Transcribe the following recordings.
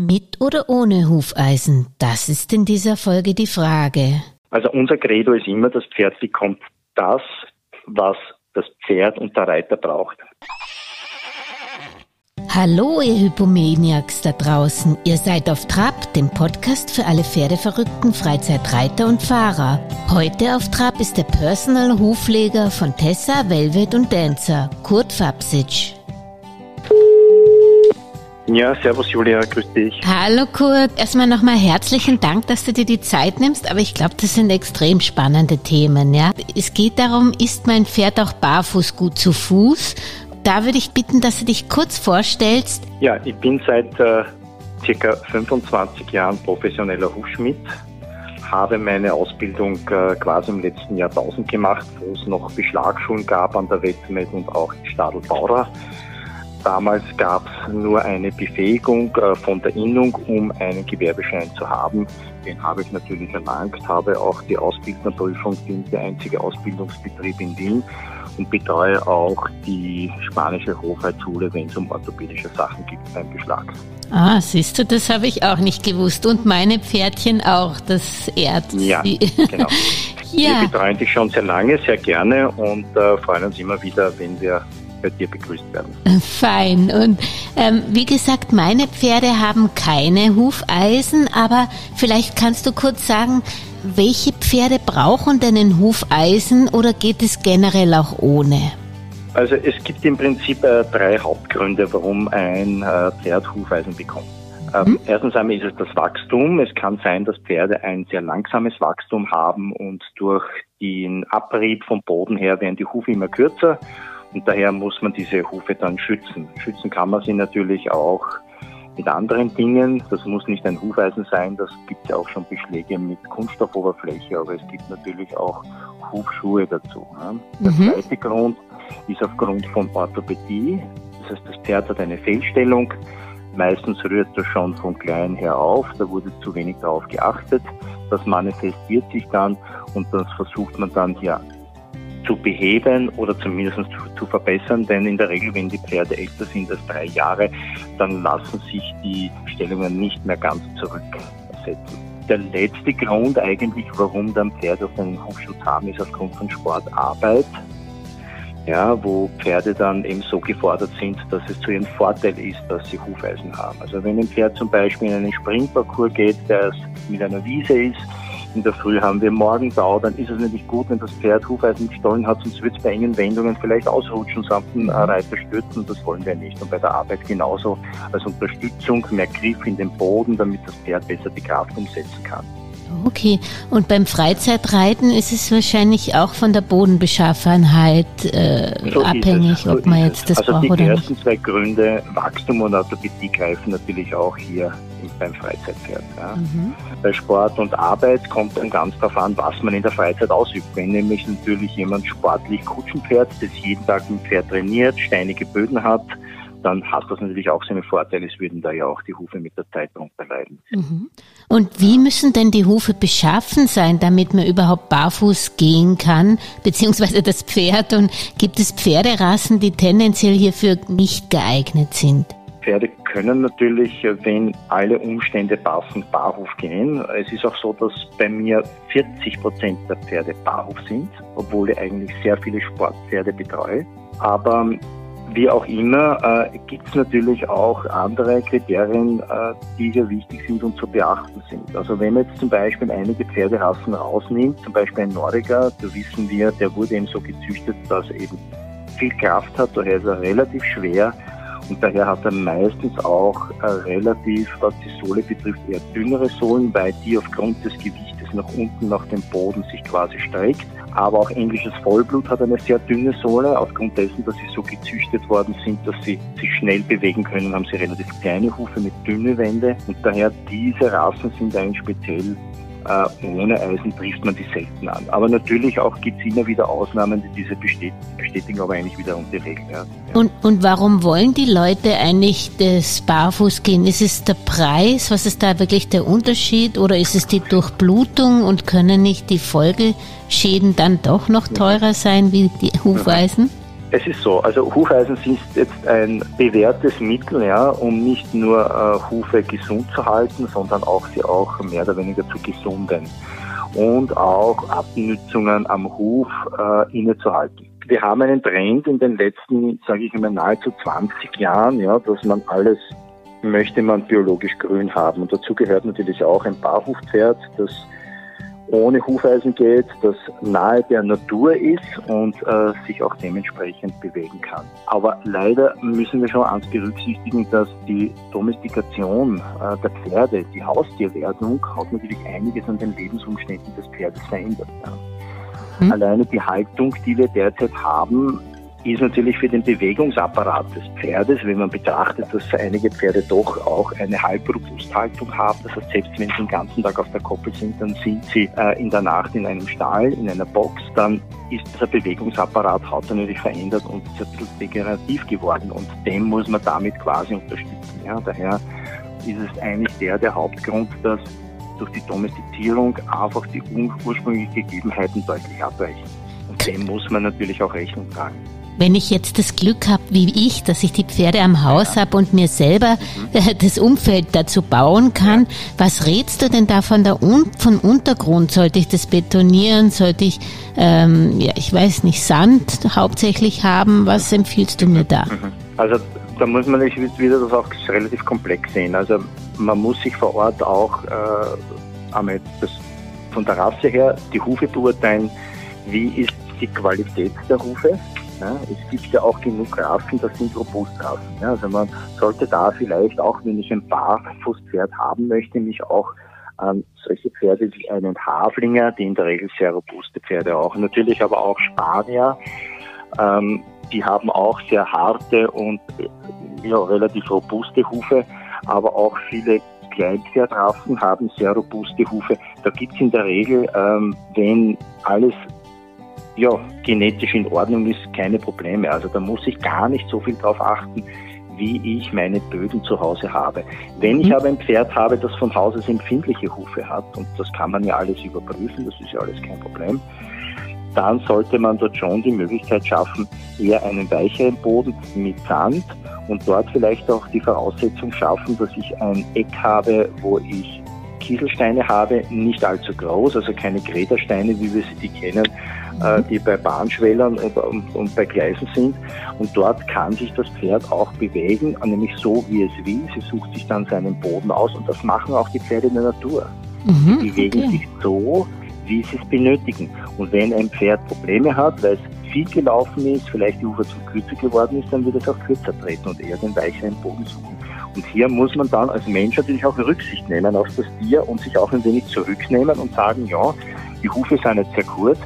Mit oder ohne Hufeisen? Das ist in dieser Folge die Frage. Also unser Credo ist immer, das Pferd bekommt das, was das Pferd und der Reiter braucht. Hallo, ihr Hypomaniacs da draußen. Ihr seid auf Trab, dem Podcast für alle Pferdeverrückten, Freizeitreiter und Fahrer. Heute auf Trab ist der Personal Hufleger von Tessa, Velvet und Dancer, Kurt Fabsic. Ja, servus Julia, grüß dich. Hallo Kurt, erstmal nochmal herzlichen Dank, dass du dir die Zeit nimmst, aber ich glaube, das sind extrem spannende Themen, ja. Es geht darum, ist mein Pferd auch barfuß gut zu Fuß? Da würde ich bitten, dass du dich kurz vorstellst. Ja, ich bin seit äh, circa 25 Jahren professioneller Hufschmied, habe meine Ausbildung äh, quasi im letzten Jahrtausend gemacht, wo es noch Beschlagschulen gab an der Wettmet und auch in Stadl Bauer. Damals gab es nur eine Befähigung äh, von der Innung, um einen Gewerbeschein zu haben. Den habe ich natürlich erlangt, habe auch die Ausbildnerprüfung, bin der einzige Ausbildungsbetrieb in Wien und betreue auch die spanische Hofheitsschule, wenn es um orthopädische Sachen geht beim Beschlag. Ah, siehst du, das habe ich auch nicht gewusst. Und meine Pferdchen auch, das Erz. Ja, genau. ja. Wir betreuen dich schon sehr lange, sehr gerne und äh, freuen uns immer wieder, wenn wir bei dir begrüßt werden. Fein. Und ähm, wie gesagt, meine Pferde haben keine Hufeisen, aber vielleicht kannst du kurz sagen, welche Pferde brauchen denn ein Hufeisen oder geht es generell auch ohne? Also es gibt im Prinzip äh, drei Hauptgründe, warum ein äh, Pferd Hufeisen bekommt. Ähm, hm? Erstens einmal ist es das Wachstum. Es kann sein, dass Pferde ein sehr langsames Wachstum haben und durch den Abrieb vom Boden her werden die Hufe immer kürzer und daher muss man diese Hufe dann schützen. Schützen kann man sie natürlich auch mit anderen Dingen. Das muss nicht ein Hufeisen sein, das gibt ja auch schon Beschläge mit Kunststoffoberfläche, aber es gibt natürlich auch Hufschuhe dazu. Ne? Der mhm. zweite Grund ist aufgrund von Orthopädie. Das heißt, das Pferd hat eine Fehlstellung. Meistens rührt das schon von klein her auf, da wurde zu wenig darauf geachtet. Das manifestiert sich dann und das versucht man dann hier zu beheben oder zumindest zu, zu, verbessern, denn in der Regel, wenn die Pferde älter sind als drei Jahre, dann lassen sich die Stellungen nicht mehr ganz zurücksetzen. Der letzte Grund eigentlich, warum dann Pferde auf einen Hufschutz haben, ist aufgrund von Sportarbeit. Ja, wo Pferde dann eben so gefordert sind, dass es zu ihrem Vorteil ist, dass sie Hufeisen haben. Also wenn ein Pferd zum Beispiel in einen Springparcours geht, der mit einer Wiese ist, in der Früh haben wir Morgentau, dann ist es natürlich gut, wenn das Pferd Hufeisen gestohlen hat, sonst wird es bei engen Wendungen vielleicht ausrutschen samt dem Reiter stürzen. Das wollen wir nicht. Und bei der Arbeit genauso als Unterstützung mehr Griff in den Boden, damit das Pferd besser die Kraft umsetzen kann. Okay, und beim Freizeitreiten ist es wahrscheinlich auch von der Bodenbeschaffenheit äh, so abhängig, so ob man jetzt das also braucht oder nicht. Also die ersten zwei Gründe, Wachstum und Orthopädie, greifen natürlich auch hier beim Freizeitpferd. Ja. Mhm. Bei Sport und Arbeit kommt dann ganz darauf an, was man in der Freizeit ausübt. Wenn nämlich natürlich jemand sportlich Kutschenpferd, das jeden Tag mit dem Pferd trainiert, steinige Böden hat, dann hat das natürlich auch seine Vorteile. Es würden da ja auch die Hufe mit der Zeit darunter leiden. Mhm. Und wie müssen denn die Hufe beschaffen sein, damit man überhaupt barfuß gehen kann, beziehungsweise das Pferd? Und gibt es Pferderassen, die tendenziell hierfür nicht geeignet sind? Pferde können natürlich, wenn alle Umstände passen, Barhof gehen. Es ist auch so, dass bei mir 40 Prozent der Pferde Barhof sind, obwohl ich eigentlich sehr viele Sportpferde betreue. Aber wie auch immer, äh, gibt es natürlich auch andere Kriterien, äh, die hier wichtig sind und zu beachten sind. Also wenn man jetzt zum Beispiel einige Pferderassen rausnimmt, zum Beispiel ein Nordiger, da wissen wir, der wurde eben so gezüchtet, dass er eben viel Kraft hat, daher ist er relativ schwer und daher hat er meistens auch äh, relativ, was die Sohle betrifft, eher dünnere Sohlen, weil die aufgrund des Gewichtes nach unten, nach dem Boden sich quasi streckt. Aber auch englisches Vollblut hat eine sehr dünne Sohle. Aufgrund dessen, dass sie so gezüchtet worden sind, dass sie sich schnell bewegen können, haben sie relativ kleine Hufe mit dünne Wände. Und daher diese Rassen sind eigentlich speziell ohne Eisen trifft man die selten an. Aber natürlich auch gibt es immer wieder Ausnahmen, die diese bestätigen, aber eigentlich wiederum die Regel. Ja. Und, und warum wollen die Leute eigentlich das Barfuß gehen? Ist es der Preis? Was ist da wirklich der Unterschied? Oder ist es die Durchblutung und können nicht die Folgeschäden dann doch noch teurer sein wie die Hufeisen? Es ist so, also Hufeisen sind jetzt ein bewährtes Mittel, ja, um nicht nur äh, Hufe gesund zu halten, sondern auch sie auch mehr oder weniger zu gesunden und auch Abnützungen am Huf äh, innezuhalten. Wir haben einen Trend in den letzten, sage ich immer, nahezu 20 Jahren, ja, dass man alles möchte man biologisch grün haben. Und dazu gehört natürlich auch ein Barhufpferd, das ohne Hufeisen geht, das nahe der Natur ist und äh, sich auch dementsprechend bewegen kann. Aber leider müssen wir schon eins berücksichtigen, dass die Domestikation äh, der Pferde, die Haustierwerdung, hat natürlich einiges an den Lebensumständen des Pferdes verändert. Ja. Mhm. Alleine die Haltung, die wir derzeit haben, ist natürlich für den Bewegungsapparat des Pferdes, wenn man betrachtet, dass einige Pferde doch auch eine Halbrobusthaltung haben. Das heißt, selbst wenn sie den ganzen Tag auf der Koppel sind, dann sind sie äh, in der Nacht in einem Stall, in einer Box, dann ist dieser Bewegungsapparat hat natürlich verändert und ist ein bisschen degenerativ geworden und dem muss man damit quasi unterstützen. Ja, daher ist es eigentlich der, der Hauptgrund, dass durch die Domestizierung einfach die ursprünglichen Gegebenheiten deutlich abweichen. Und dem muss man natürlich auch Rechnung tragen. Wenn ich jetzt das Glück habe, wie ich, dass ich die Pferde am Haus ja. habe und mir selber mhm. das Umfeld dazu bauen kann, ja. was rätst du denn da von der Un vom Untergrund? Sollte ich das betonieren? Sollte ich, ähm, ja, ich weiß nicht, Sand hauptsächlich haben? Was empfiehlst du mir da? Mhm. Also da muss man wieder das auch relativ komplex sehen. Also man muss sich vor Ort auch äh, einmal das, von der Rasse her die Hufe beurteilen. Wie ist die Qualität der Hufe? Ja, es gibt ja auch genug Rassen, das sind Robustrassen. Ja, also man sollte da vielleicht auch, wenn ich ein Barfußpferd haben möchte, mich auch an solche Pferde wie einen Haflinger, die in der Regel sehr robuste Pferde auch, natürlich aber auch Spanier, ähm, die haben auch sehr harte und ja, relativ robuste Hufe, aber auch viele Kleinpferdrassen haben sehr robuste Hufe. Da gibt es in der Regel, ähm, wenn alles ja, genetisch in Ordnung ist, keine Probleme. Also da muss ich gar nicht so viel drauf achten, wie ich meine Böden zu Hause habe. Wenn ich mhm. aber ein Pferd habe, das von Haus aus empfindliche Hufe hat, und das kann man ja alles überprüfen, das ist ja alles kein Problem, dann sollte man dort schon die Möglichkeit schaffen, eher einen weicheren Boden mit Sand und dort vielleicht auch die Voraussetzung schaffen, dass ich ein Eck habe, wo ich Kieselsteine habe, nicht allzu groß, also keine Gredersteine, wie wir sie die kennen, äh, die bei Bahnschwellern und, und, und, bei Gleisen sind. Und dort kann sich das Pferd auch bewegen, nämlich so, wie es will. Sie sucht sich dann seinen Boden aus und das machen auch die Pferde in der Natur. Mhm, die bewegen okay. sich so, wie sie es benötigen. Und wenn ein Pferd Probleme hat, weil es viel gelaufen ist, vielleicht die Ufer zu kürzer geworden ist, dann wird es auch kürzer treten und eher den weicheren Boden suchen. Und hier muss man dann als Mensch natürlich auch Rücksicht nehmen auf das Tier und sich auch ein wenig zurücknehmen und sagen, ja, die Hufe sind jetzt sehr kurz,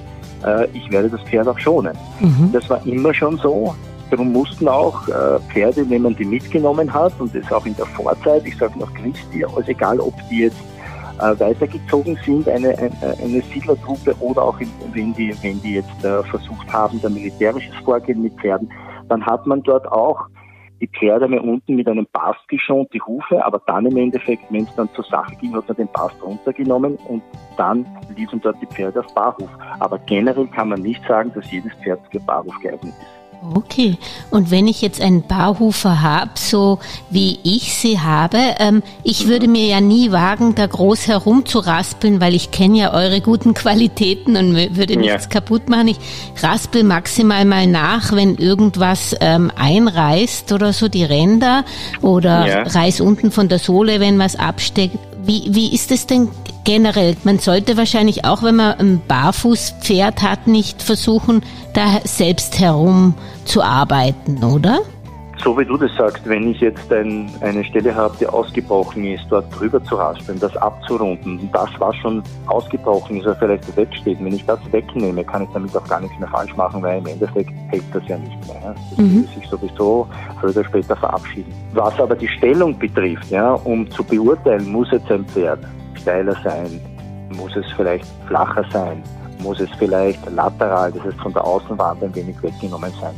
äh, ich werde das Pferd auch schonen. Mhm. Das war immer schon so. Darum mussten auch äh, Pferde, wenn man die mitgenommen hat, und das auch in der Vorzeit, ich sage noch Christi, also egal ob die jetzt äh, weitergezogen sind, eine, eine, eine Siedlertruppe oder auch in, wenn, die, wenn die jetzt äh, versucht haben, da militärisches Vorgehen mit Pferden, dann hat man dort auch die Pferde mal unten mit einem Bast geschont, die Hufe, aber dann im Endeffekt, wenn es dann zur Sache ging, hat man den Bast runtergenommen und dann liefen dort die Pferde auf Barhof. Aber generell kann man nicht sagen, dass jedes Pferd für Barhof geeignet ist. Okay, und wenn ich jetzt einen Barhufer habe, so wie ich sie habe, ähm, ich würde mir ja nie wagen, da groß herumzuraspeln, weil ich kenne ja eure guten Qualitäten und würde nichts ja. kaputt machen. Ich raspel maximal mal nach, wenn irgendwas ähm, einreißt oder so, die Ränder oder ja. reiß unten von der Sohle, wenn was absteckt. Wie, wie ist es denn generell? Man sollte wahrscheinlich auch, wenn man ein Barfußpferd hat, nicht versuchen, da selbst herum zu arbeiten, oder? So wie du das sagst, wenn ich jetzt ein, eine Stelle habe, die ausgebrochen ist, dort drüber zu raspeln, das abzurunden, das, was schon ausgebrochen ist, oder vielleicht wegsteht, wenn ich das wegnehme, kann ich damit auch gar nichts mehr falsch machen, weil im Endeffekt hält das ja nicht mehr. Das mhm. wird sich sowieso früher oder später verabschieden. Was aber die Stellung betrifft, ja, um zu beurteilen, muss jetzt ein Pferd steiler sein, muss es vielleicht flacher sein, muss es vielleicht lateral, das heißt von der Außenwand ein wenig weggenommen sein.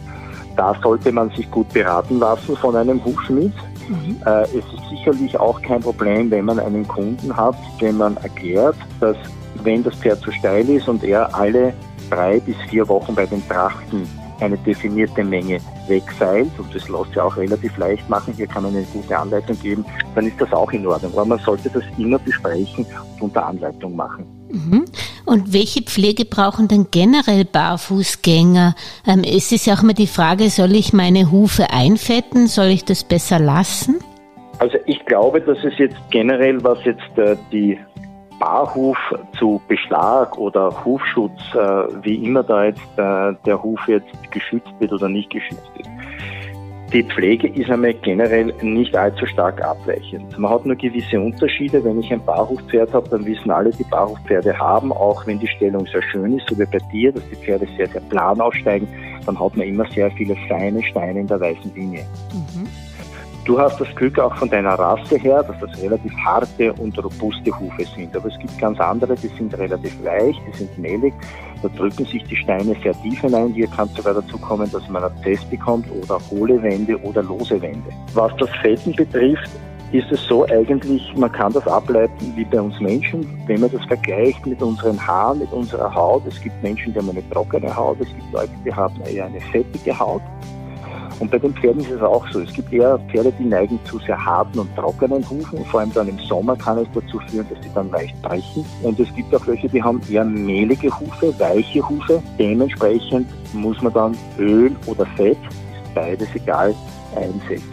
Da sollte man sich gut beraten lassen von einem Hufschmied. Mhm. Äh, es ist sicherlich auch kein Problem, wenn man einen Kunden hat, dem man erklärt, dass wenn das Pferd zu steil ist und er alle drei bis vier Wochen bei den Trachten eine definierte Menge wegseilt, und das lässt sich auch relativ leicht machen, hier kann man eine gute Anleitung geben, dann ist das auch in Ordnung. Aber man sollte das immer besprechen und unter Anleitung machen. Mhm. Und welche Pflege brauchen denn generell Barfußgänger? Ähm, es ist ja auch immer die Frage, soll ich meine Hufe einfetten? Soll ich das besser lassen? Also ich glaube, dass es jetzt generell, was jetzt äh, die Barhuf zu Beschlag oder Hufschutz, äh, wie immer da jetzt äh, der Huf jetzt geschützt wird oder nicht geschützt ist. Die Pflege ist einmal generell nicht allzu stark abweichend. Man hat nur gewisse Unterschiede. Wenn ich ein Barhufpferd habe, dann wissen alle, die Barhufpferde haben, auch wenn die Stellung sehr schön ist, so wie bei dir, dass die Pferde sehr, sehr plan aussteigen, dann hat man immer sehr viele feine Steine in der weißen Linie. Mhm. Du hast das Glück auch von deiner Rasse her, dass das relativ harte und robuste Hufe sind. Aber es gibt ganz andere, die sind relativ weich, die sind mehlig. Da drücken sich die Steine sehr tief hinein. Hier kann es sogar dazu kommen, dass man Abzess bekommt oder hohle Wände oder lose Wände. Was das Fetten betrifft, ist es so eigentlich, man kann das ableiten wie bei uns Menschen, wenn man das vergleicht mit unseren Haaren, mit unserer Haut. Es gibt Menschen, die haben eine trockene Haut, es gibt Leute, die haben eher eine fettige Haut. Und bei den Pferden ist es auch so. Es gibt eher Pferde, die neigen zu sehr harten und trockenen Hufen. Vor allem dann im Sommer kann es dazu führen, dass sie dann leicht brechen. Und es gibt auch welche, die haben eher mehlige Hufe, weiche Hufe. Dementsprechend muss man dann Öl oder Fett, ist beides egal, einsetzen.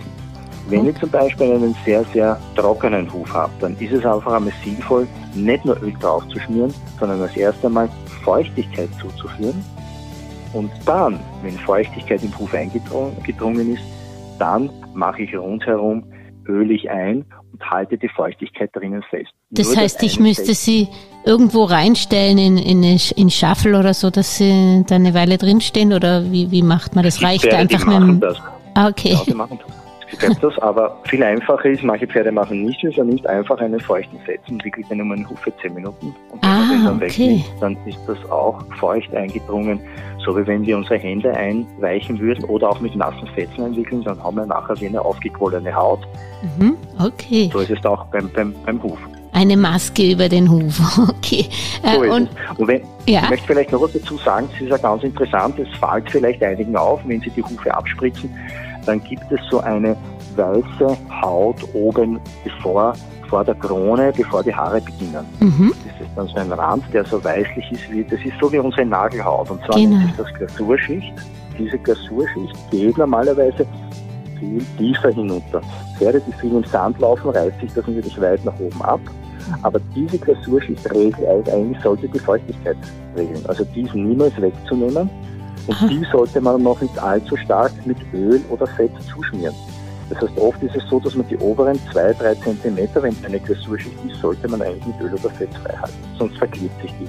Wenn ich zum Beispiel einen sehr, sehr trockenen Huf habe, dann ist es einfach einmal sinnvoll, nicht nur Öl drauf zu schmieren, sondern als erstes einmal Feuchtigkeit zuzuführen und dann, wenn Feuchtigkeit im Huf eingedrungen ist, dann mache ich rundherum ölig ein und halte die Feuchtigkeit drinnen fest. Das Nur heißt, ich müsste sie irgendwo reinstellen in, in, in Schaffel oder so, dass sie da eine Weile drinstehen oder wie, wie macht man das? Reicht Pferde, einfach mit dem... Das. Ah, okay. Ja, die machen das aber viel einfacher ist, manche Pferde machen nicht, es nicht einfach einen feuchten Setzen, wickelt den um einen Huf für 10 Minuten und wenn ah, man den dann okay. wegnimmt, dann ist das auch feucht eingedrungen, so wie wenn wir unsere Hände einweichen würden oder auch mit nassen Fetzen einwickeln, dann haben wir nachher wie eine aufgequollene Haut. Mhm, okay. So ist es auch beim, beim, beim Huf. Eine Maske über den Huf, okay. Äh, so und, und wenn, ja. ich möchte vielleicht noch was dazu sagen, es ist ja ganz interessant, es fällt vielleicht einigen auf, wenn sie die Hufe abspritzen, dann gibt es so eine weiße Haut oben bevor vor der Krone, bevor die Haare beginnen. Mhm. Das ist dann so ein Rand, der so weißlich ist wie, das ist so wie unsere Nagelhaut. Und zwar genau. nennt sich das Glasurschicht. Diese Glasurschicht geht normalerweise viel tiefer hinunter. Pferde, die viel im Sand laufen, reißt sich das natürlich weit nach oben ab. Aber diese Glasurschicht regelt eigentlich, sollte die Feuchtigkeit regeln. Also die ist niemals wegzunehmen. Und Aha. die sollte man noch nicht allzu stark mit Öl oder Fett zuschmieren. Das heißt, oft ist es so, dass man die oberen zwei, drei Zentimeter, wenn es eine Glasurschicht ist, sollte man eigentlich mit Öl oder Fett frei halten. Sonst verklebt sich die.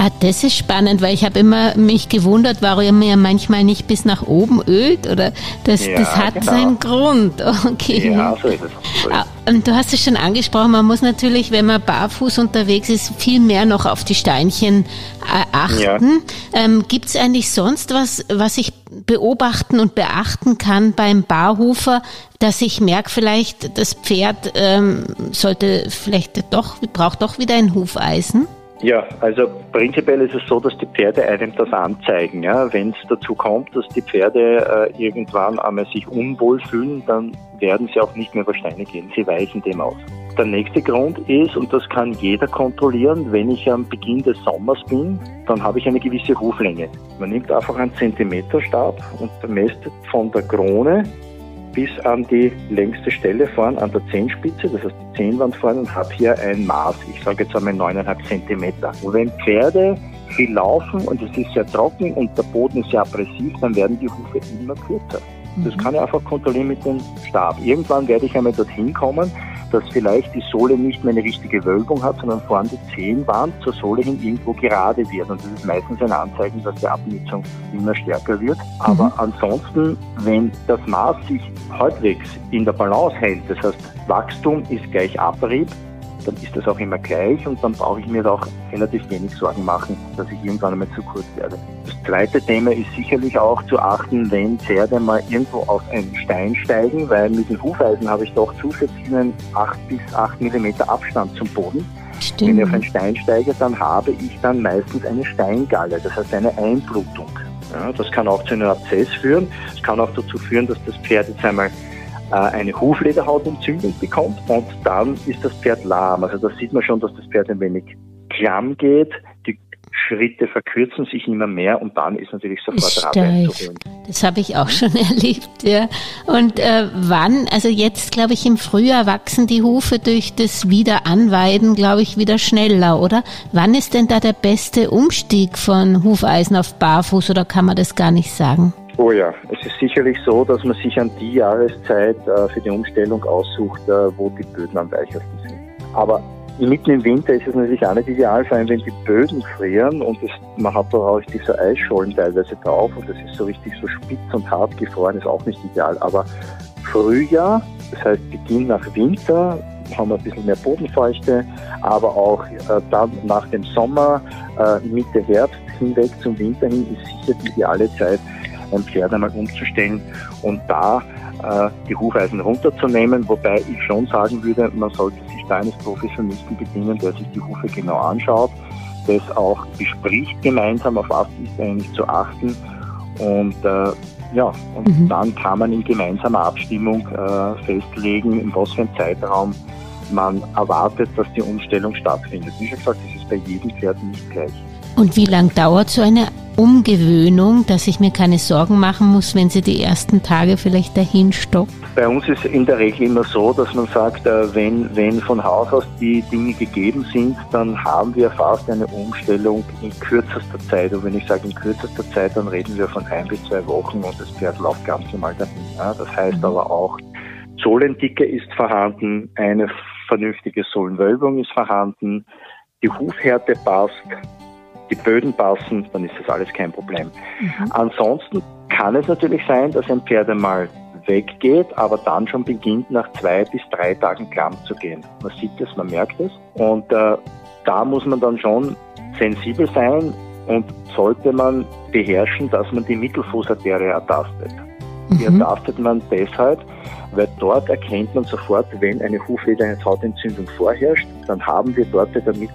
Ah, das ist spannend, weil ich habe immer mich gewundert, warum er manchmal nicht bis nach oben ölt oder das, ja, das hat genau. seinen Grund. Okay. Ja, so ist es. So ist. Ah, du hast es schon angesprochen, man muss natürlich, wenn man barfuß unterwegs ist, viel mehr noch auf die Steinchen äh, achten. Ja. Ähm, Gibt es eigentlich sonst was, was ich beobachten und beachten kann beim Barhufer, dass ich merke, vielleicht das Pferd ähm, sollte vielleicht doch, braucht doch wieder ein Hufeisen? Ja, also prinzipiell ist es so, dass die Pferde einem das anzeigen. Ja? Wenn es dazu kommt, dass die Pferde äh, irgendwann einmal sich unwohl fühlen, dann werden sie auch nicht mehr über Steine gehen. Sie weichen dem aus. Der nächste Grund ist, und das kann jeder kontrollieren, wenn ich am Beginn des Sommers bin, dann habe ich eine gewisse Huflänge. Man nimmt einfach einen Zentimeterstab und messt von der Krone bis an die längste Stelle vorn an der Zehenspitze, das heißt die Zehenwand vorn und habe hier ein Maß, ich sage jetzt einmal 9,5 Zentimeter. Und wenn Pferde viel laufen und es ist sehr trocken und der Boden ist sehr aggressiv, dann werden die Hufe immer kürzer. Das mhm. kann ich einfach kontrollieren mit dem Stab. Irgendwann werde ich einmal dorthin kommen, dass vielleicht die Sohle nicht mehr eine richtige Wölbung hat, sondern vorne die Zehenwand zur Sohle hin irgendwo gerade wird. Und das ist meistens ein Anzeichen, dass die Abnutzung immer stärker wird. Aber mhm. ansonsten, wenn das Maß sich halbwegs in der Balance hält, das heißt Wachstum ist gleich Abrieb, dann ist das auch immer gleich und dann brauche ich mir da auch relativ wenig Sorgen machen, dass ich irgendwann einmal zu kurz werde. Das zweite Thema ist sicherlich auch zu achten, wenn Pferde mal irgendwo auf einen Stein steigen, weil mit den Hufeisen habe ich doch zusätzlich einen 8 bis 8 Millimeter Abstand zum Boden. Stimmt. Wenn ich auf einen Stein steige, dann habe ich dann meistens eine Steingalle, das heißt eine Einblutung. Ja, das kann auch zu einem Abszess führen. Es kann auch dazu führen, dass das Pferd jetzt einmal eine Huflederhautentzündung bekommt und dann ist das Pferd lahm. Also da sieht man schon, dass das Pferd ein wenig klamm geht. Die Schritte verkürzen sich immer mehr und dann ist natürlich sofort Rad einzuholen. Das habe ich auch schon erlebt, ja. Und äh, wann, also jetzt glaube ich im Frühjahr wachsen die Hufe durch das Wiederanweiden, glaube ich, wieder schneller, oder? Wann ist denn da der beste Umstieg von Hufeisen auf Barfuß oder kann man das gar nicht sagen? Oh ja, es ist sicherlich so, dass man sich an die Jahreszeit äh, für die Umstellung aussucht, äh, wo die Böden am weichersten sind. Aber mitten im Winter ist es natürlich auch nicht ideal, vor allem wenn die Böden frieren und es, man hat da auch diese Eisschollen teilweise drauf und das ist so richtig so spitz und hart gefroren, ist auch nicht ideal. Aber Frühjahr, das heißt Beginn nach Winter, haben wir ein bisschen mehr Bodenfeuchte, aber auch äh, dann nach dem Sommer, äh, Mitte Herbst hinweg zum Winter hin ist sicher die ideale Zeit, ein Pferd einmal umzustellen und da äh, die Hufeisen runterzunehmen, wobei ich schon sagen würde, man sollte sich da eines Professionisten bedienen, der sich die Hufe genau anschaut, das auch bespricht gemeinsam, auf was ist eigentlich zu achten und äh, ja, und mhm. dann kann man in gemeinsamer Abstimmung äh, festlegen, in was für einem Zeitraum man erwartet, dass die Umstellung stattfindet. Wie schon gesagt, das ist bei jedem Pferd nicht gleich. Und wie lange dauert so eine Umgewöhnung, dass ich mir keine Sorgen machen muss, wenn sie die ersten Tage vielleicht dahin stoppt? Bei uns ist in der Regel immer so, dass man sagt, äh, wenn, wenn von Haus aus die Dinge gegeben sind, dann haben wir fast eine Umstellung in kürzester Zeit. Und wenn ich sage in kürzester Zeit, dann reden wir von ein bis zwei Wochen und das Pferd läuft ganz normal dahin. Das heißt mhm. aber auch, Sohlendicke ist vorhanden, eine vernünftige Sohlenwölbung ist vorhanden, die Hufhärte passt, die Böden passen, dann ist das alles kein Problem. Mhm. Ansonsten kann es natürlich sein, dass ein Pferd einmal weggeht, aber dann schon beginnt, nach zwei bis drei Tagen klamm zu gehen. Man sieht es, man merkt es. Und äh, da muss man dann schon sensibel sein und sollte man beherrschen, dass man die Mittelfußarterie ertastet. Die mhm. ertastet man deshalb, weil dort erkennt man sofort, wenn eine Huflederhautentzündung vorherrscht, dann haben wir dort damit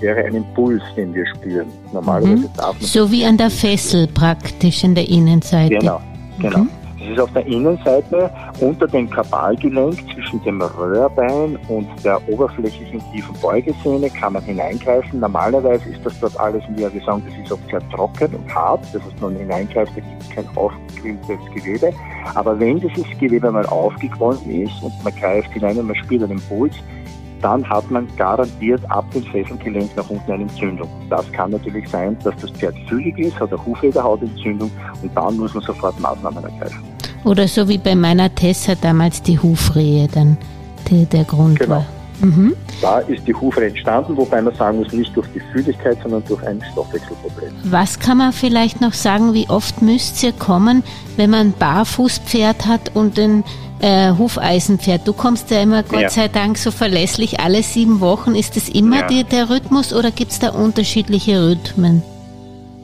wäre ein Impuls, den wir spüren. Normalerweise mhm. darf man so wie an der Fessel praktisch in der Innenseite. Genau, genau. Mhm. Das ist auf der Innenseite unter dem Kabalgelenk zwischen dem Röhrbein und der oberflächlichen tiefen Beugesehne kann man hineingreifen. Normalerweise ist das dort alles, wie wir sagen, das ist oft sehr trocken und hart. Das heißt, man hineingreift, da gibt es kein aufgequilltes Gewebe. Aber wenn dieses Gewebe mal aufgequollen ist und man greift hinein und man spürt einen Puls, dann hat man garantiert ab dem Fesselgelenk nach unten eine Entzündung. Das kann natürlich sein, dass das Pferd fühlig ist, hat eine Huflederhautentzündung und dann muss man sofort Maßnahmen ergreifen. Oder so wie bei meiner Tessa damals die Hufrehe dann die, der Grund genau. war. Mhm. Da ist die Hufe entstanden, wobei man sagen muss, nicht durch die Fühligkeit, sondern durch ein Stoffwechselproblem. Was kann man vielleicht noch sagen, wie oft müsst ihr kommen, wenn man ein Barfußpferd hat und ein äh, Hufeisenpferd? Du kommst ja immer, Gott ja. sei Dank, so verlässlich alle sieben Wochen. Ist das immer ja. die, der Rhythmus oder gibt es da unterschiedliche Rhythmen?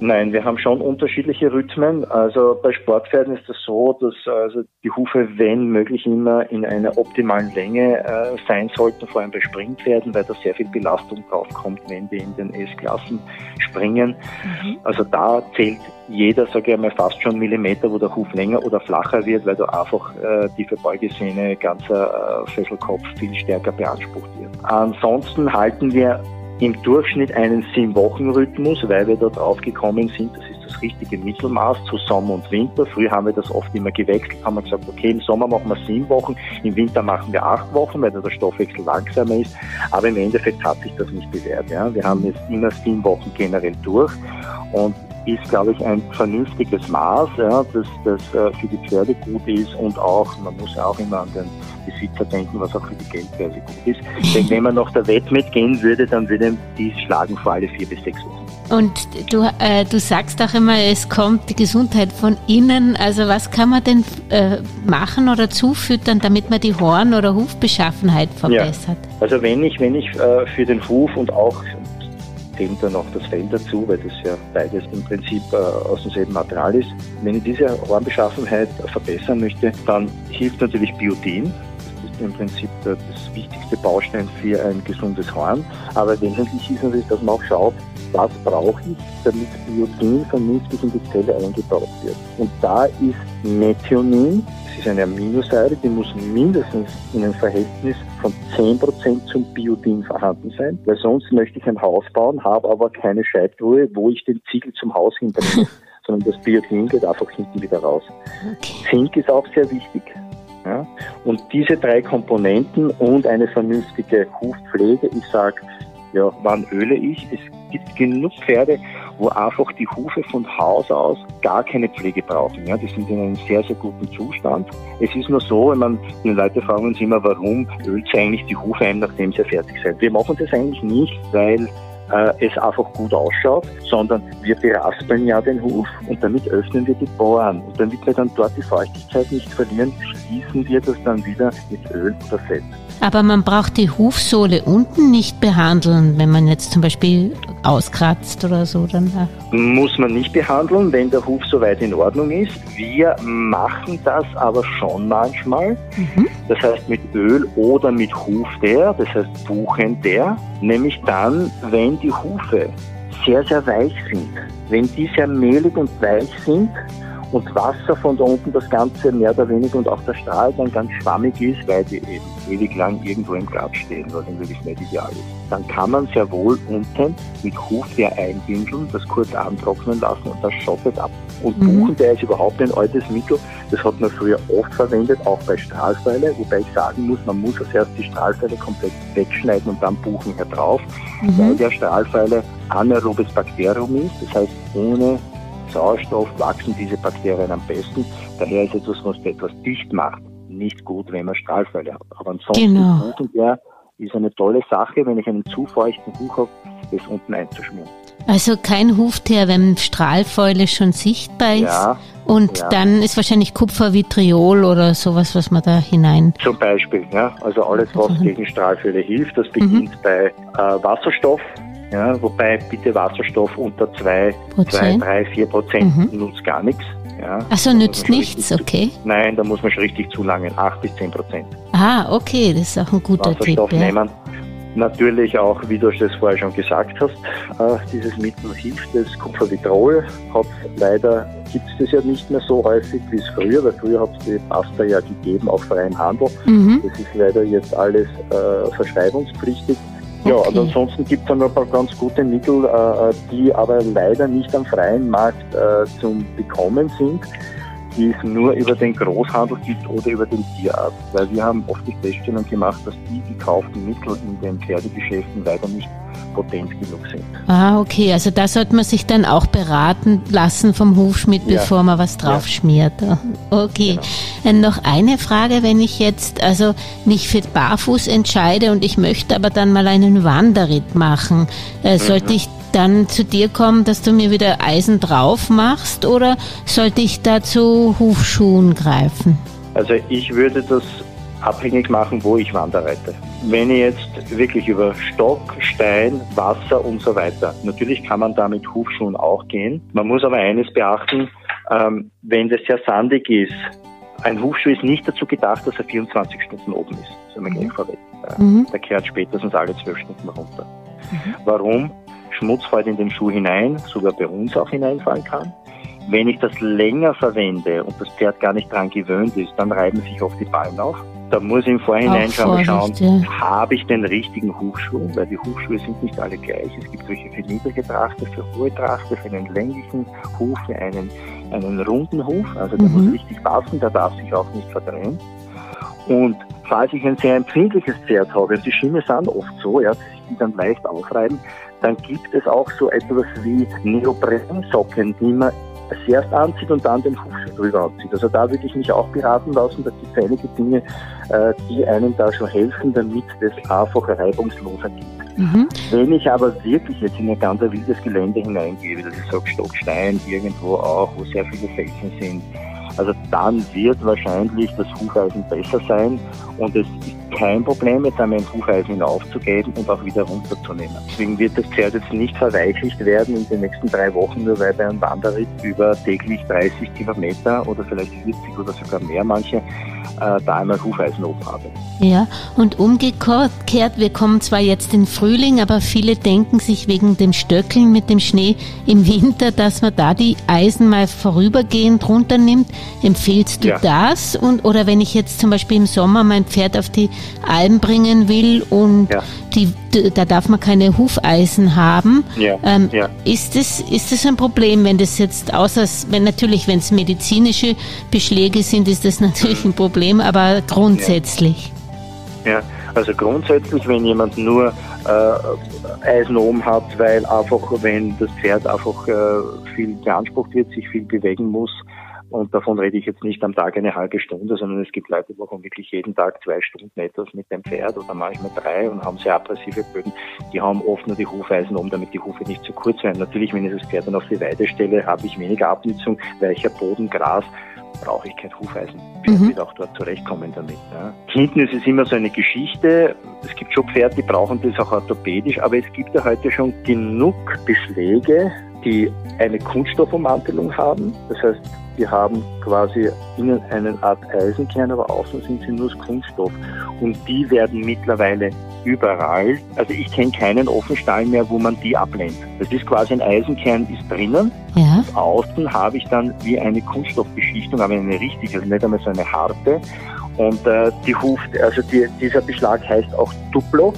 Nein, wir haben schon unterschiedliche Rhythmen. Also bei Sportpferden ist es das so, dass also die Hufe, wenn möglich, immer in einer optimalen Länge äh, sein sollten, vor allem bei Springpferden, weil da sehr viel Belastung draufkommt, wenn die in den S-Klassen springen. Mhm. Also da zählt jeder, sage ich einmal, fast schon Millimeter, wo der Huf länger oder flacher wird, weil da einfach äh, die Verbeugesehne, ganzer äh, Fesselkopf viel stärker beansprucht wird. Ansonsten halten wir im Durchschnitt einen Sieben-Wochen-Rhythmus, weil wir da drauf gekommen sind, das ist das richtige Mittelmaß zu Sommer und Winter. Früher haben wir das oft immer gewechselt, haben wir gesagt, okay, im Sommer machen wir sieben Wochen, im Winter machen wir acht Wochen, weil da der Stoffwechsel langsamer ist. Aber im Endeffekt hat sich das nicht bewährt. Ja. Wir haben jetzt immer sieben Wochen generell durch und ist, glaube ich, ein vernünftiges Maß, ja, das, das äh, für die Pferde gut ist und auch, man muss ja auch immer an den Besitzer denken, was auch für die Geldbörse gut ist. Denn wenn man nach der Wett mitgehen würde, dann würde die schlagen vor alle vier bis sechs Wochen. Und du, äh, du sagst auch immer, es kommt die Gesundheit von innen. Also was kann man denn äh, machen oder zufüttern, damit man die Horn- oder Hufbeschaffenheit verbessert? Ja. Also wenn ich, wenn ich äh, für den Huf und auch zählt dann noch das Fell dazu, weil das ja beides im Prinzip äh, aus demselben Material ist. Wenn ich diese Hornbeschaffenheit verbessern möchte, dann hilft natürlich Biotin im Prinzip das wichtigste Baustein für ein gesundes Horn. Aber wesentlich ist natürlich, dass man auch schaut, was brauche ich, damit Biotin vernünftig in die Zelle eingebaut wird. Und da ist Methionin, das ist eine Aminosäure, die muss mindestens in einem Verhältnis von 10% zum Biotin vorhanden sein, weil sonst möchte ich ein Haus bauen, habe aber keine Scheibtruhe, wo ich den Ziegel zum Haus hinterbringe, sondern das Biotin geht einfach hinten wieder raus. Okay. Zink ist auch sehr wichtig. Ja? Und diese drei Komponenten und eine vernünftige Hufpflege, ich sage, ja, wann öle ich? Es gibt genug Pferde, wo einfach die Hufe von Haus aus gar keine Pflege brauchen. Ja, die sind in einem sehr, sehr guten Zustand. Es ist nur so, wenn man, die Leute fragen uns immer, warum ölt sie eigentlich die Hufe ein, nachdem sie fertig sind. Wir machen das eigentlich nicht, weil äh, es einfach gut ausschaut, sondern wir beraspeln ja den Huf und damit öffnen wir die Poren. Und damit wir dann dort die Feuchtigkeit nicht verlieren, schließen wir das dann wieder mit Öl oder Fett. Aber man braucht die Hufsohle unten nicht behandeln, wenn man jetzt zum Beispiel auskratzt oder so danach? Muss man nicht behandeln, wenn der Huf soweit in Ordnung ist. Wir machen das aber schon manchmal. Mhm. Das heißt mit Öl oder mit Hufteer, das heißt Buchenter, nämlich dann, wenn die Hufe sehr, sehr weich sind. Wenn die sehr mehlig und weich sind, und Wasser von da unten das Ganze mehr oder weniger und auch der Strahl dann ganz schwammig ist, weil die eben ewig lang irgendwo im Glas stehen, was natürlich nicht ideal ist. Dann kann man sehr wohl unten mit Hufteer einbindeln, das kurz antrocknen lassen und das schottet ab. Und mhm. Buchenteer ist überhaupt ein altes Mittel, das hat man früher oft verwendet, auch bei Strahlfeile, wobei ich sagen muss, man muss als erst die Strahlfeile komplett wegschneiden und dann Buchenteer drauf, mhm. weil der Strahlfeile anaerobes Bakterium ist, das heißt ohne Sauerstoff wachsen diese Bakterien am besten. Daher ist etwas, was etwas dicht macht, nicht gut, wenn man Strahlfälle hat. Aber ansonsten genau. Ist eine tolle Sache, wenn ich einen zu feuchten Buch habe, es unten einzuschmieren. Also kein Hufteer, wenn Strahlfäule schon sichtbar ist. Ja, und ja. dann ist wahrscheinlich Kupfervitriol oder sowas, was man da hinein. Zum Beispiel, ja. Also alles, was gegen Strahlfälle hilft. Das beginnt mhm. bei äh, Wasserstoff, ja, wobei bitte Wasserstoff unter 2, 2 3, 4 Prozent mhm. nutzt gar nichts. Ja, Achso, nützt nichts, okay. Nein, da muss man schon richtig zulangen, 8 bis 10 Prozent. Ah, okay, das ist auch ein guter Wasserstoff Tipp. Nehmen. Natürlich auch, wie du es vorher schon gesagt hast, äh, dieses Mittel hilft, das Kupfervitrol hat leider, gibt es das ja nicht mehr so häufig wie es früher, weil früher hat es die Pasta ja gegeben, auch freien Handel. Mhm. Das ist leider jetzt alles äh, verschreibungspflichtig. Ja, okay. und ansonsten gibt es dann noch ein paar ganz gute Mittel, äh, die aber leider nicht am freien Markt äh, zum Bekommen sind die es nur über den Großhandel gibt oder über den Tierarzt. Weil wir haben oft die Feststellung gemacht, dass die gekauften Mittel in den Pferdegeschäften leider nicht potent genug sind. Ah, okay. Also da sollte man sich dann auch beraten lassen vom Hufschmied, ja. bevor man was drauf schmiert. Okay. Genau. noch eine Frage, wenn ich jetzt also mich für Barfuß entscheide und ich möchte aber dann mal einen Wanderritt machen, äh, sollte mhm. ich dann zu dir kommen, dass du mir wieder Eisen drauf machst oder sollte ich da zu Hufschuhen greifen? Also ich würde das abhängig machen, wo ich wanderreite. Wenn ich jetzt wirklich über Stock, Stein, Wasser und so weiter, natürlich kann man da mit Hufschuhen auch gehen. Man muss aber eines beachten, ähm, wenn das sehr sandig ist, ein Hufschuh ist nicht dazu gedacht, dass er 24 Stunden oben ist. Das ist gleich vorweg. Mhm. Der kehrt spätestens alle zwölf Stunden runter. Mhm. Warum? Schmutz fällt in den Schuh hinein, sogar bei uns auch hineinfallen kann. Wenn ich das länger verwende und das Pferd gar nicht dran gewöhnt ist, dann reiben sich oft die Ballen auf. Da muss ich im Vorhinein schon schauen, ja. habe ich den richtigen Hufschuh, weil die Hufschuhe sind nicht alle gleich. Es gibt welche für niedrige Trachte, für hohe Trachte, für einen länglichen Huf, für einen, einen runden Huf. Also der mhm. muss richtig passen, der darf sich auch nicht verdrehen. Und falls ich ein sehr empfindliches Pferd habe, und die Schiene sind oft so, ja, dass sich die dann leicht aufreiben, dann gibt es auch so etwas wie Neoprensocken, die man zuerst anzieht und dann den Hufschuh drüber anzieht. Also da würde ich mich auch beraten lassen. Da gibt es einige Dinge, äh, die einem da schon helfen, damit das einfach reibungsloser geht. Mhm. Wenn ich aber wirklich jetzt in ein ganz wildes Gelände hineingehe, wie ich sage, Stockstein, irgendwo auch, wo sehr viele Felsen sind, also dann wird wahrscheinlich das Hufeisen besser sein und es ist kein Problem, einmal ein Hufeisen hinaufzugeben und auch wieder runterzunehmen. Deswegen wird das Pferd jetzt nicht verweichlicht werden in den nächsten drei Wochen, nur weil bei einem Wanderritt über täglich 30 Kilometer oder vielleicht 40 oder sogar mehr manche äh, da einmal Hufeisen oben habe. Ja, und umgekehrt, wir kommen zwar jetzt in Frühling, aber viele denken sich wegen dem Stöckeln mit dem Schnee im Winter, dass man da die Eisen mal vorübergehend runternimmt. Empfehlst du ja. das? Und, oder wenn ich jetzt zum Beispiel im Sommer mein Pferd auf die Alm bringen will und ja. die, da darf man keine Hufeisen haben. Ja. Ähm, ja. Ist, das, ist das ein Problem, wenn das jetzt außer, wenn natürlich, wenn es medizinische Beschläge sind, ist das natürlich ein Problem, aber grundsätzlich. Ja, also grundsätzlich, wenn jemand nur äh, Eisen oben hat, weil einfach, wenn das Pferd einfach äh, viel beansprucht wird, sich viel bewegen muss, und davon rede ich jetzt nicht am Tag eine halbe Stunde, sondern es gibt Leute, die machen wirklich jeden Tag zwei Stunden etwas mit dem Pferd oder manchmal drei und haben sehr aggressive Böden. Die haben oft nur die Hufeisen um, damit die Hufe nicht zu kurz werden. Natürlich, wenn ich das Pferd dann auf die Weide stelle, habe ich weniger Abnutzung, weicher Boden, Gras brauche ich kein Hufeisen. Ich mhm. wird auch dort zurechtkommen damit. Ja. Hinten ist es immer so eine Geschichte. Es gibt schon Pferde, die brauchen das auch orthopädisch, aber es gibt ja heute schon genug Beschläge, die eine Kunststoffummantelung haben. Das heißt, wir haben quasi innen eine Art Eisenkern, aber außen sind sie nur Kunststoff. Und die werden mittlerweile überall, also ich kenne keinen Offenstall mehr, wo man die ablehnt. Das ist quasi ein Eisenkern ist drinnen. Ja. Und außen habe ich dann wie eine Kunststoffbeschichtung, aber eine richtige, also nicht einmal so eine harte. Und äh, die Huft, also die, dieser Beschlag heißt auch Duplo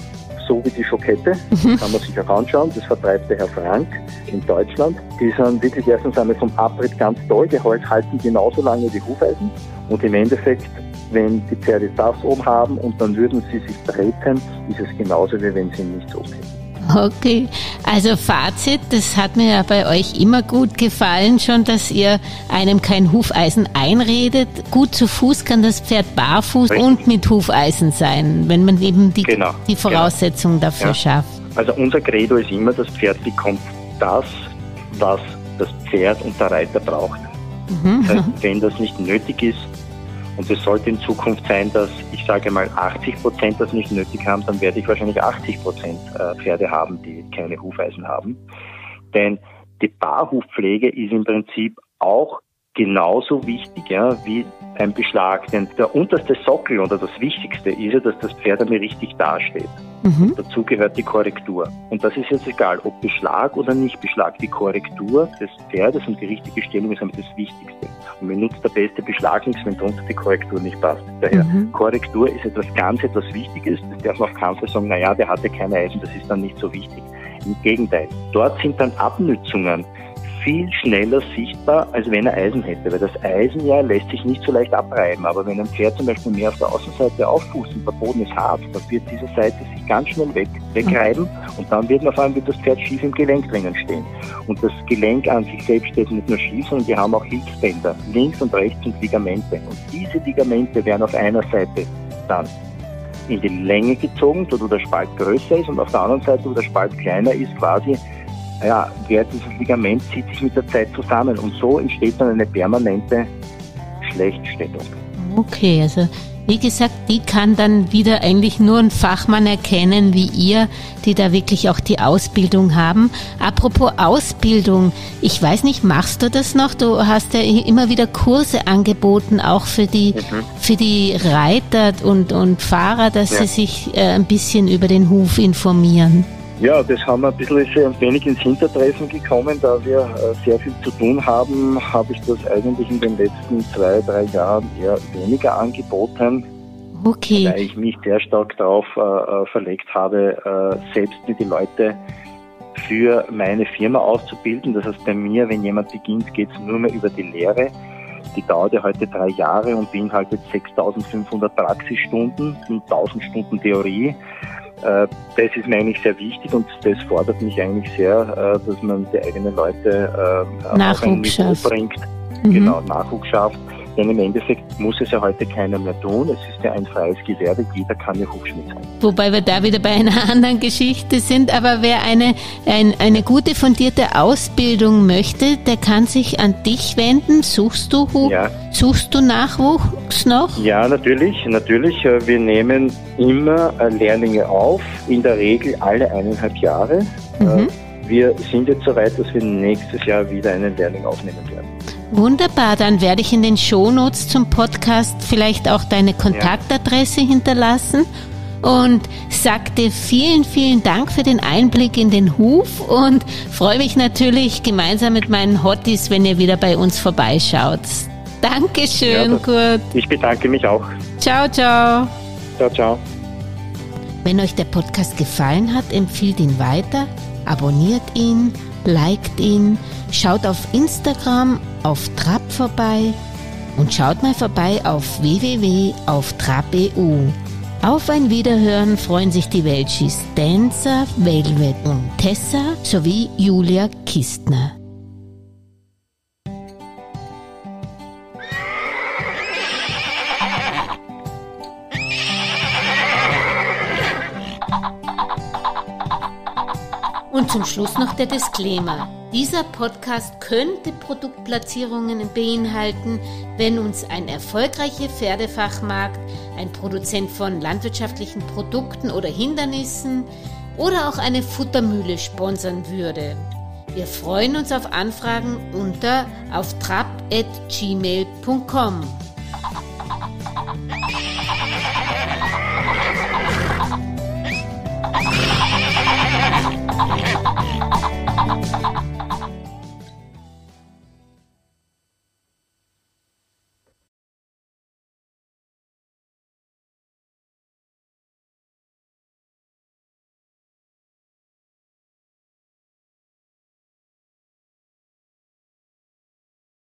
so wie die Schokette. Mhm. Kann man sich auch anschauen. Das vertreibt der Herr Frank in Deutschland. Die sind wirklich erstens einmal vom Abritt ganz toll. Die halten genauso lange wie Hufeisen. Und im Endeffekt, wenn die Pferde das oben haben und dann würden sie sich treten, ist es genauso, wie wenn sie nichts oben hätten. Okay, also Fazit, das hat mir ja bei euch immer gut gefallen, schon, dass ihr einem kein Hufeisen einredet. Gut zu Fuß kann das Pferd barfuß Richtig. und mit Hufeisen sein, wenn man eben die, genau, die. Voraussetzungen genau. dafür ja. schafft. Also unser Credo ist immer, das Pferd bekommt das, was das Pferd und der Reiter braucht. Mhm. Das heißt, wenn das nicht nötig ist, und es sollte in Zukunft sein, dass ich sage mal 80 Prozent das nicht nötig haben, dann werde ich wahrscheinlich 80 Prozent äh, Pferde haben, die keine Hufeisen haben. Denn die Barhufpflege ist im Prinzip auch genauso wichtig ja, wie ein Beschlag. Denn der unterste Sockel oder das Wichtigste ist ja, dass das Pferd einmal richtig dasteht. Mhm. Dazu gehört die Korrektur. Und das ist jetzt egal, ob Beschlag oder nicht Beschlag. Die Korrektur des Pferdes und die richtige Stellung ist das Wichtigste. Und mir nutzt der beste Beschlag nichts, wenn drunter die Korrektur nicht passt. Daher, mhm. Korrektur ist etwas ganz, etwas Wichtiges. Das darf man auf keinen Fall sagen, naja, der hatte keine Eisen, das ist dann nicht so wichtig. Im Gegenteil. Dort sind dann Abnützungen viel schneller sichtbar, als wenn er Eisen hätte, weil das Eisen ja lässt sich nicht so leicht abreiben. Aber wenn ein Pferd zum Beispiel mehr auf der Außenseite auffußt und der Boden ist hart, dann wird diese Seite sich ganz schnell weg, wegreiben und dann wird man vor allem wird das Pferd schief im Gelenk drinnen stehen. Und das Gelenk an sich selbst steht nicht nur schief, sondern wir haben auch Hilfsbänder. Links und rechts sind Ligamente. Und diese Ligamente werden auf einer Seite dann in die Länge gezogen, dort wo der Spalt größer ist und auf der anderen Seite, wo der Spalt kleiner ist, quasi ja, der, dieses Ligament zieht sich mit der Zeit zusammen und so entsteht dann eine permanente Schlechtstellung. Okay, also wie gesagt, die kann dann wieder eigentlich nur ein Fachmann erkennen wie ihr, die da wirklich auch die Ausbildung haben. Apropos Ausbildung, ich weiß nicht, machst du das noch? Du hast ja immer wieder Kurse angeboten, auch für die, mhm. für die Reiter und, und Fahrer, dass ja. sie sich äh, ein bisschen über den Hof informieren. Ja, das haben wir ein bisschen ein wenig ins Hintertreffen gekommen, da wir äh, sehr viel zu tun haben, habe ich das eigentlich in den letzten zwei, drei Jahren eher weniger angeboten. Okay. Weil ich mich sehr stark darauf äh, äh verlegt habe, äh, selbst mit die Leute für meine Firma auszubilden. Das heißt, bei mir, wenn jemand beginnt, geht es nur mehr über die Lehre. Die dauert ja heute drei Jahre und beinhaltet 6500 Praxisstunden und 1000 Stunden Theorie. Äh, das ist mir eigentlich sehr wichtig und das fordert mich eigentlich sehr, äh, dass man die eigenen Leute äh, Nachwuchs schafft. bringt. Mhm. Genau, Nachwuchs schafft. Denn im Endeffekt muss es ja heute keiner mehr tun. Es ist ja ein freies Gewerbe. Jeder kann ja Hufschmied sein. Wobei wir da wieder bei einer anderen Geschichte sind. Aber wer eine, ein, eine gute fundierte Ausbildung möchte, der kann sich an dich wenden. Suchst du, ja. suchst du Nachwuchs noch? Ja, natürlich, natürlich. Äh, wir nehmen immer äh, Lehrlinge auf, in der Regel alle eineinhalb Jahre. Mhm. Äh, wir sind jetzt so weit, dass wir nächstes Jahr wieder einen Lehrling aufnehmen werden. Wunderbar, dann werde ich in den Shownotes zum Podcast vielleicht auch deine Kontaktadresse ja. hinterlassen und sag dir vielen, vielen Dank für den Einblick in den Huf und freue mich natürlich gemeinsam mit meinen Hotties, wenn ihr wieder bei uns vorbeischaut. Dankeschön, ja, Kurt. Ich bedanke mich auch. Ciao, ciao. Ciao, ciao. Wenn euch der Podcast gefallen hat, empfiehlt ihn weiter abonniert ihn, liked ihn, schaut auf Instagram auf Trab vorbei und schaut mal vorbei auf www.auftrab.eu. Auf ein Wiederhören freuen sich die Welchis Dancer, Velvet und Tessa sowie Julia Kistner. Zum Schluss noch der Disclaimer. Dieser Podcast könnte Produktplatzierungen beinhalten, wenn uns ein erfolgreicher Pferdefachmarkt, ein Produzent von landwirtschaftlichen Produkten oder Hindernissen oder auch eine Futtermühle sponsern würde. Wir freuen uns auf Anfragen unter auf trap.gmail.com.